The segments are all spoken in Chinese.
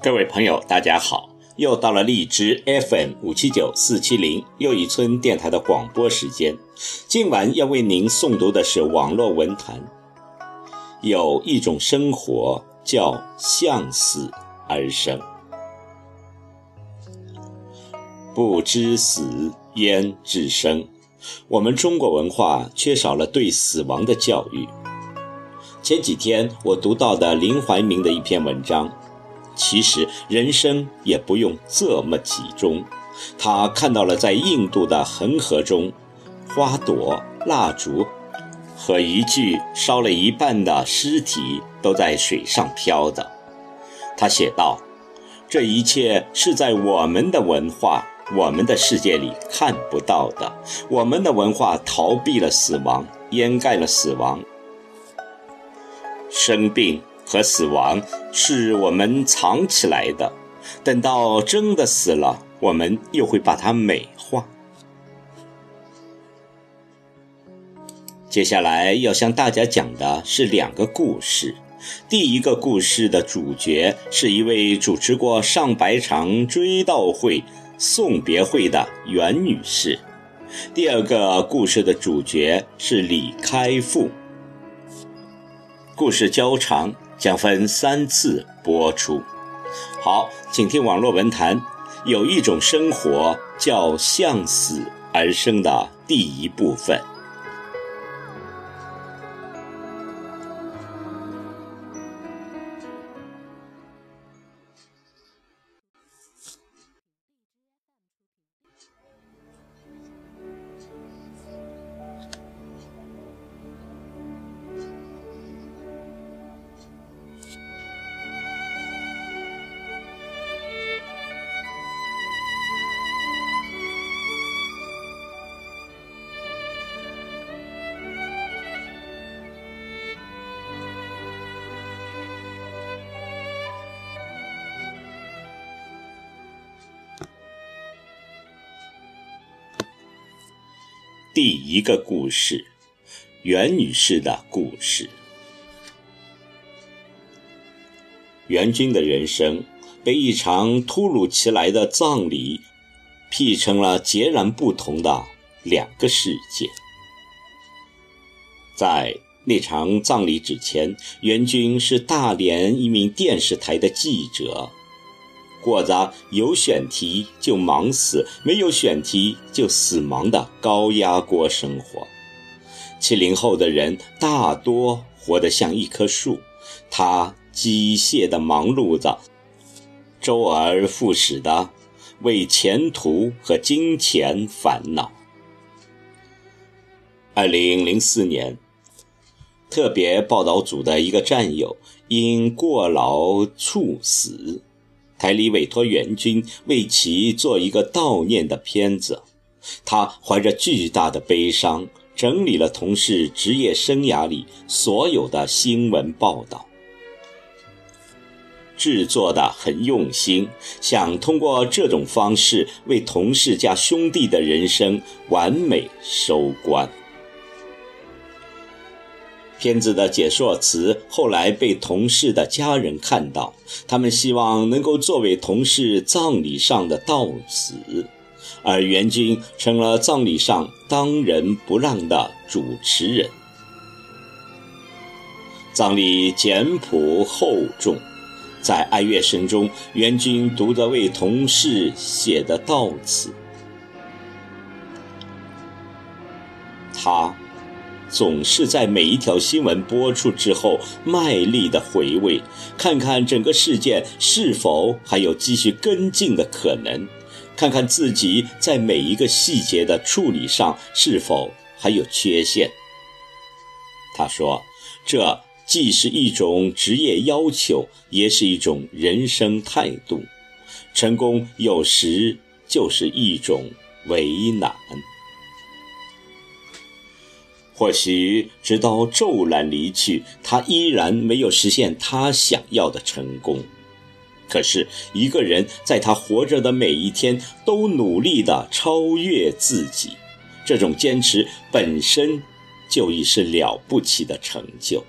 各位朋友，大家好！又到了荔枝 FM 五七九四七零又一村电台的广播时间。今晚要为您诵读的是网络文坛。有一种生活叫向死而生，不知死焉知生。我们中国文化缺少了对死亡的教育。前几天我读到的林怀民的一篇文章。其实人生也不用这么集中。他看到了在印度的恒河中，花朵、蜡烛和一具烧了一半的尸体都在水上飘着。他写道：“这一切是在我们的文化、我们的世界里看不到的。我们的文化逃避了死亡，掩盖了死亡，生病。”和死亡是我们藏起来的，等到真的死了，我们又会把它美化。接下来要向大家讲的是两个故事。第一个故事的主角是一位主持过上百场追悼会、送别会的袁女士。第二个故事的主角是李开复。故事较长。将分三次播出。好，请听网络文坛。有一种生活叫向死而生的第一部分。第一个故事，袁女士的故事。袁军的人生被一场突如其来的葬礼劈成了截然不同的两个世界。在那场葬礼之前，袁军是大连一名电视台的记者。过着有选题就忙死，没有选题就死忙的高压锅生活。七零后的人大多活得像一棵树，他机械的忙碌着，周而复始的为前途和金钱烦恼。二零零四年，特别报道组的一个战友因过劳猝死。台里委托援军为其做一个悼念的片子，他怀着巨大的悲伤，整理了同事职业生涯里所有的新闻报道，制作的很用心，想通过这种方式为同事家兄弟的人生完美收官。片子的解说词后来被同事的家人看到，他们希望能够作为同事葬礼上的悼词，而袁军成了葬礼上当仁不让的主持人。葬礼简朴厚重，在哀乐声中，袁军读着为同事写的悼词，他。总是在每一条新闻播出之后，卖力的回味，看看整个事件是否还有继续跟进的可能，看看自己在每一个细节的处理上是否还有缺陷。他说：“这既是一种职业要求，也是一种人生态度。成功有时就是一种为难。”或许直到骤然离去，他依然没有实现他想要的成功。可是，一个人在他活着的每一天都努力地超越自己，这种坚持本身就已是了不起的成就。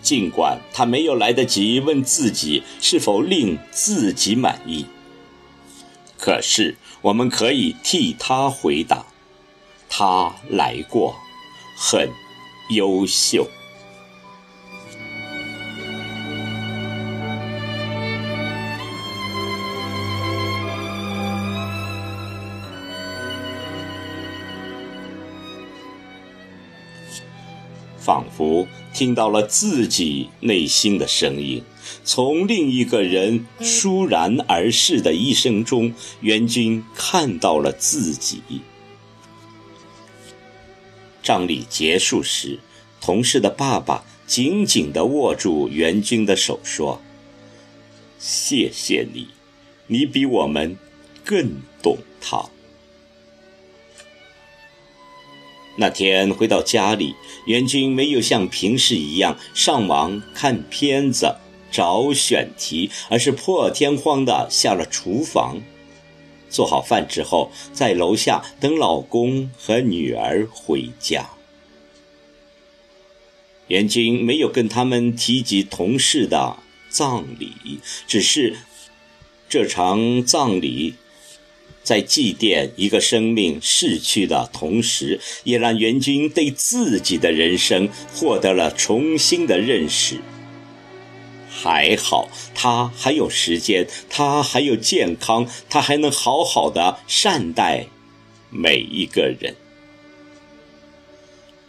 尽管他没有来得及问自己是否令自己满意，可是我们可以替他回答：他来过，很优秀。仿佛听到了自己内心的声音，从另一个人倏然而逝的一生中，袁军看到了自己。葬礼结束时，同事的爸爸紧紧地握住袁军的手，说：“谢谢你，你比我们更懂他。”那天回到家里，袁军没有像平时一样上网看片子、找选题，而是破天荒地下了厨房，做好饭之后，在楼下等老公和女儿回家。袁军没有跟他们提及同事的葬礼，只是这场葬礼。在祭奠一个生命逝去的同时，也让袁军对自己的人生获得了重新的认识。还好，他还有时间，他还有健康，他还能好好的善待每一个人。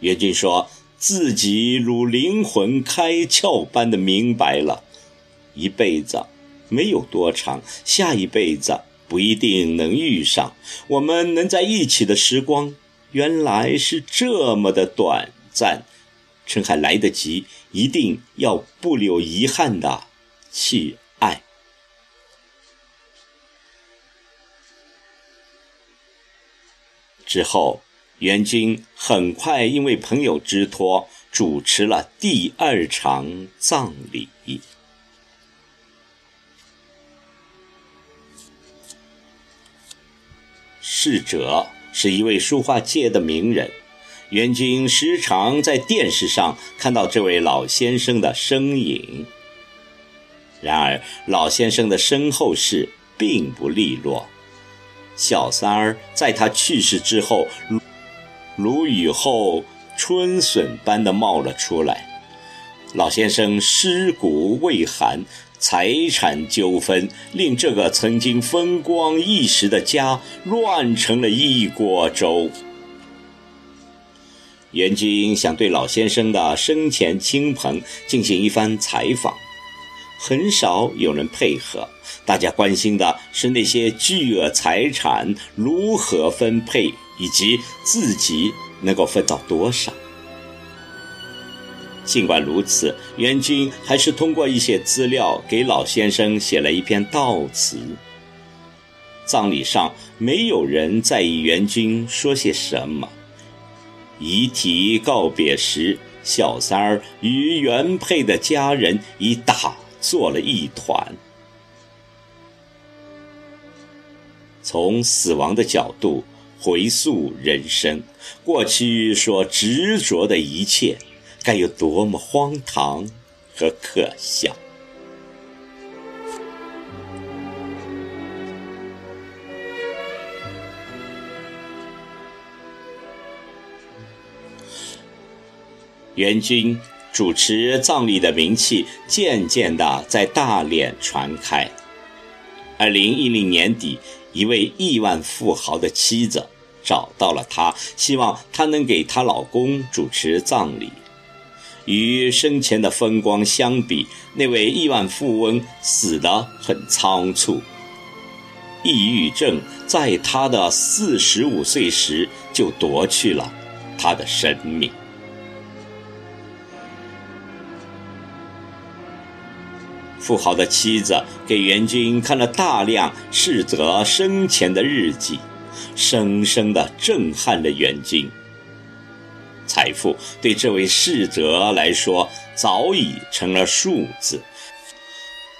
袁军说自己如灵魂开窍般的明白了，一辈子没有多长，下一辈子。不一定能遇上，我们能在一起的时光，原来是这么的短暂。趁还来得及，一定要不留遗憾的去爱。之后，袁军很快因为朋友之托，主持了第二场葬礼。逝者是一位书画界的名人，袁军时常在电视上看到这位老先生的身影。然而，老先生的身后事并不利落，小三儿在他去世之后，如雨后春笋般的冒了出来。老先生尸骨未寒。财产纠纷令这个曾经风光一时的家乱成了一锅粥。袁军想对老先生的生前亲朋进行一番采访，很少有人配合。大家关心的是那些巨额财产如何分配，以及自己能够分到多少。尽管如此，袁军还是通过一些资料给老先生写了一篇悼词。葬礼上，没有人在意袁军说些什么。遗体告别时，小三儿与原配的家人已打作了一团。从死亡的角度回溯人生，过去所执着的一切。该有多么荒唐和可笑！元军主持葬礼的名气渐渐的在大连传开。二零一零年底，一位亿万富豪的妻子找到了他，希望他能给她老公主持葬礼。与生前的风光相比，那位亿万富翁死得很仓促。抑郁症在他的四十五岁时就夺去了他的生命。富豪的妻子给袁军看了大量逝者生前的日记，深深的震撼了袁军。财富对这位逝者来说早已成了数字，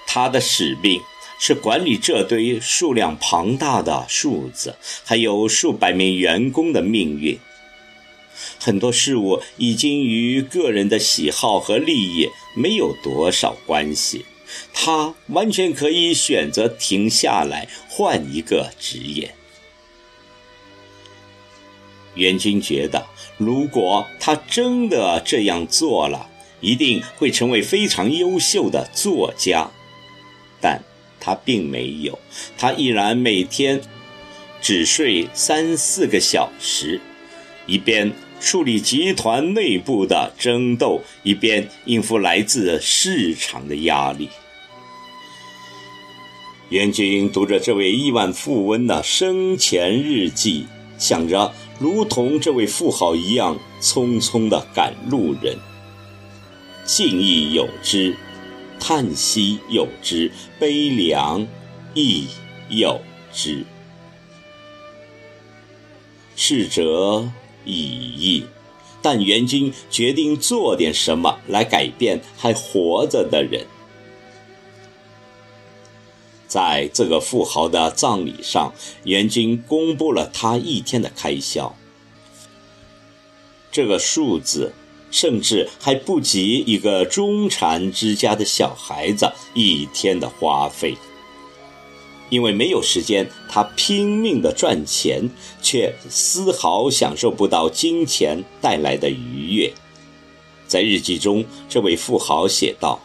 他的使命是管理这堆数量庞大的数字，还有数百名员工的命运。很多事物已经与个人的喜好和利益没有多少关系，他完全可以选择停下来，换一个职业。袁军觉得，如果他真的这样做了，一定会成为非常优秀的作家。但他并没有，他依然每天只睡三四个小时，一边处理集团内部的争斗，一边应付来自市场的压力。袁军读着这位亿万富翁的生前日记，想着。如同这位富豪一样匆匆地赶路人，敬意有之，叹息有之，悲凉亦有之。逝者已矣，但元君决定做点什么来改变还活着的人。在这个富豪的葬礼上，元军公布了他一天的开销。这个数字甚至还不及一个中产之家的小孩子一天的花费。因为没有时间，他拼命的赚钱，却丝毫享受不到金钱带来的愉悦。在日记中，这位富豪写道。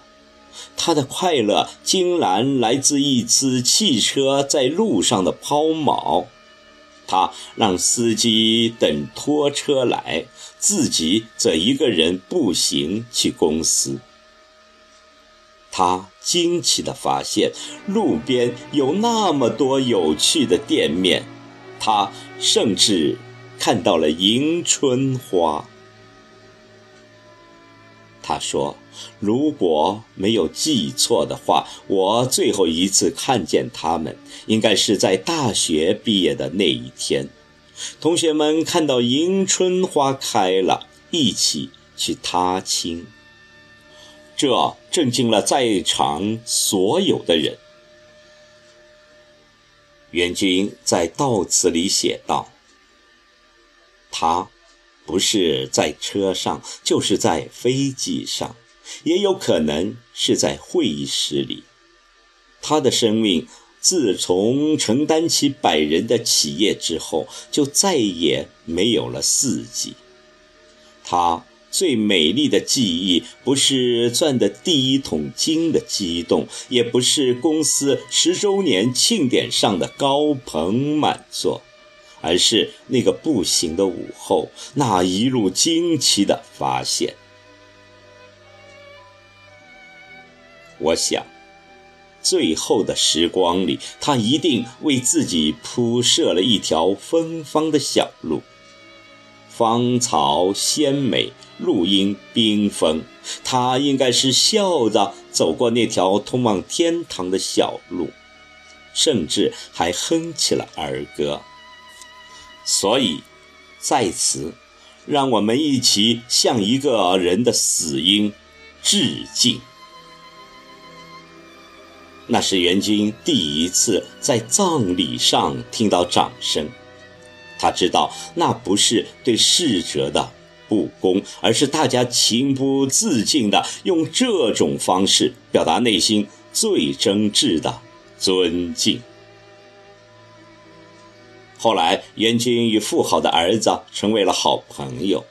他的快乐竟然来自一次汽车在路上的抛锚。他让司机等拖车来，自己则一个人步行去公司。他惊奇地发现，路边有那么多有趣的店面，他甚至看到了迎春花。他说：“如果没有记错的话，我最后一次看见他们，应该是在大学毕业的那一天。同学们看到迎春花开了，一起去踏青。这震惊了在场所有的人。”袁军在悼词里写道：“他。”不是在车上，就是在飞机上，也有可能是在会议室里。他的生命自从承担起百人的企业之后，就再也没有了四季。他最美丽的记忆，不是赚的第一桶金的激动，也不是公司十周年庆典上的高朋满座。而是那个步行的午后，那一路惊奇的发现。我想，最后的时光里，他一定为自己铺设了一条芬芳的小路，芳草鲜美，路荫缤纷。他应该是笑着走过那条通往天堂的小路，甚至还哼起了儿歌。所以，在此，让我们一起向一个人的死因致敬。那是袁军第一次在葬礼上听到掌声，他知道那不是对逝者的不公，而是大家情不自禁的用这种方式表达内心最真挚的尊敬。后来，袁军与富豪的儿子成为了好朋友。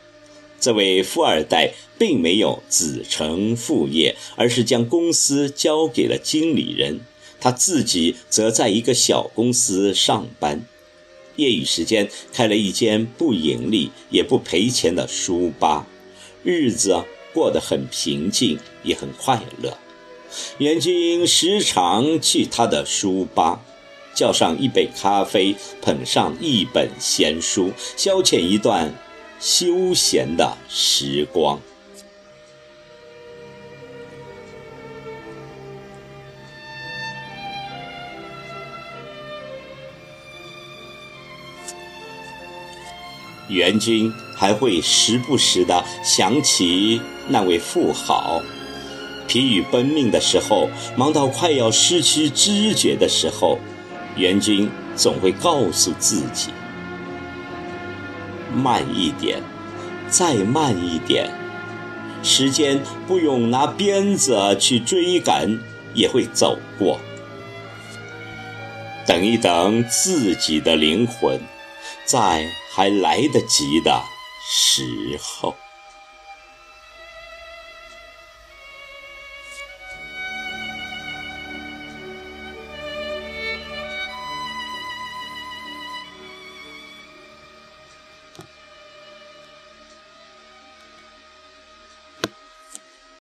这位富二代并没有子承父业，而是将公司交给了经理人，他自己则在一个小公司上班，业余时间开了一间不盈利也不赔钱的书吧，日子过得很平静，也很快乐。袁军时常去他的书吧。叫上一杯咖啡，捧上一本闲书，消遣一段休闲的时光。元军还会时不时的想起那位富豪，疲于奔命的时候，忙到快要失去知觉的时候。元军总会告诉自己：“慢一点，再慢一点，时间不用拿鞭子去追赶，也会走过。等一等自己的灵魂，在还来得及的时候。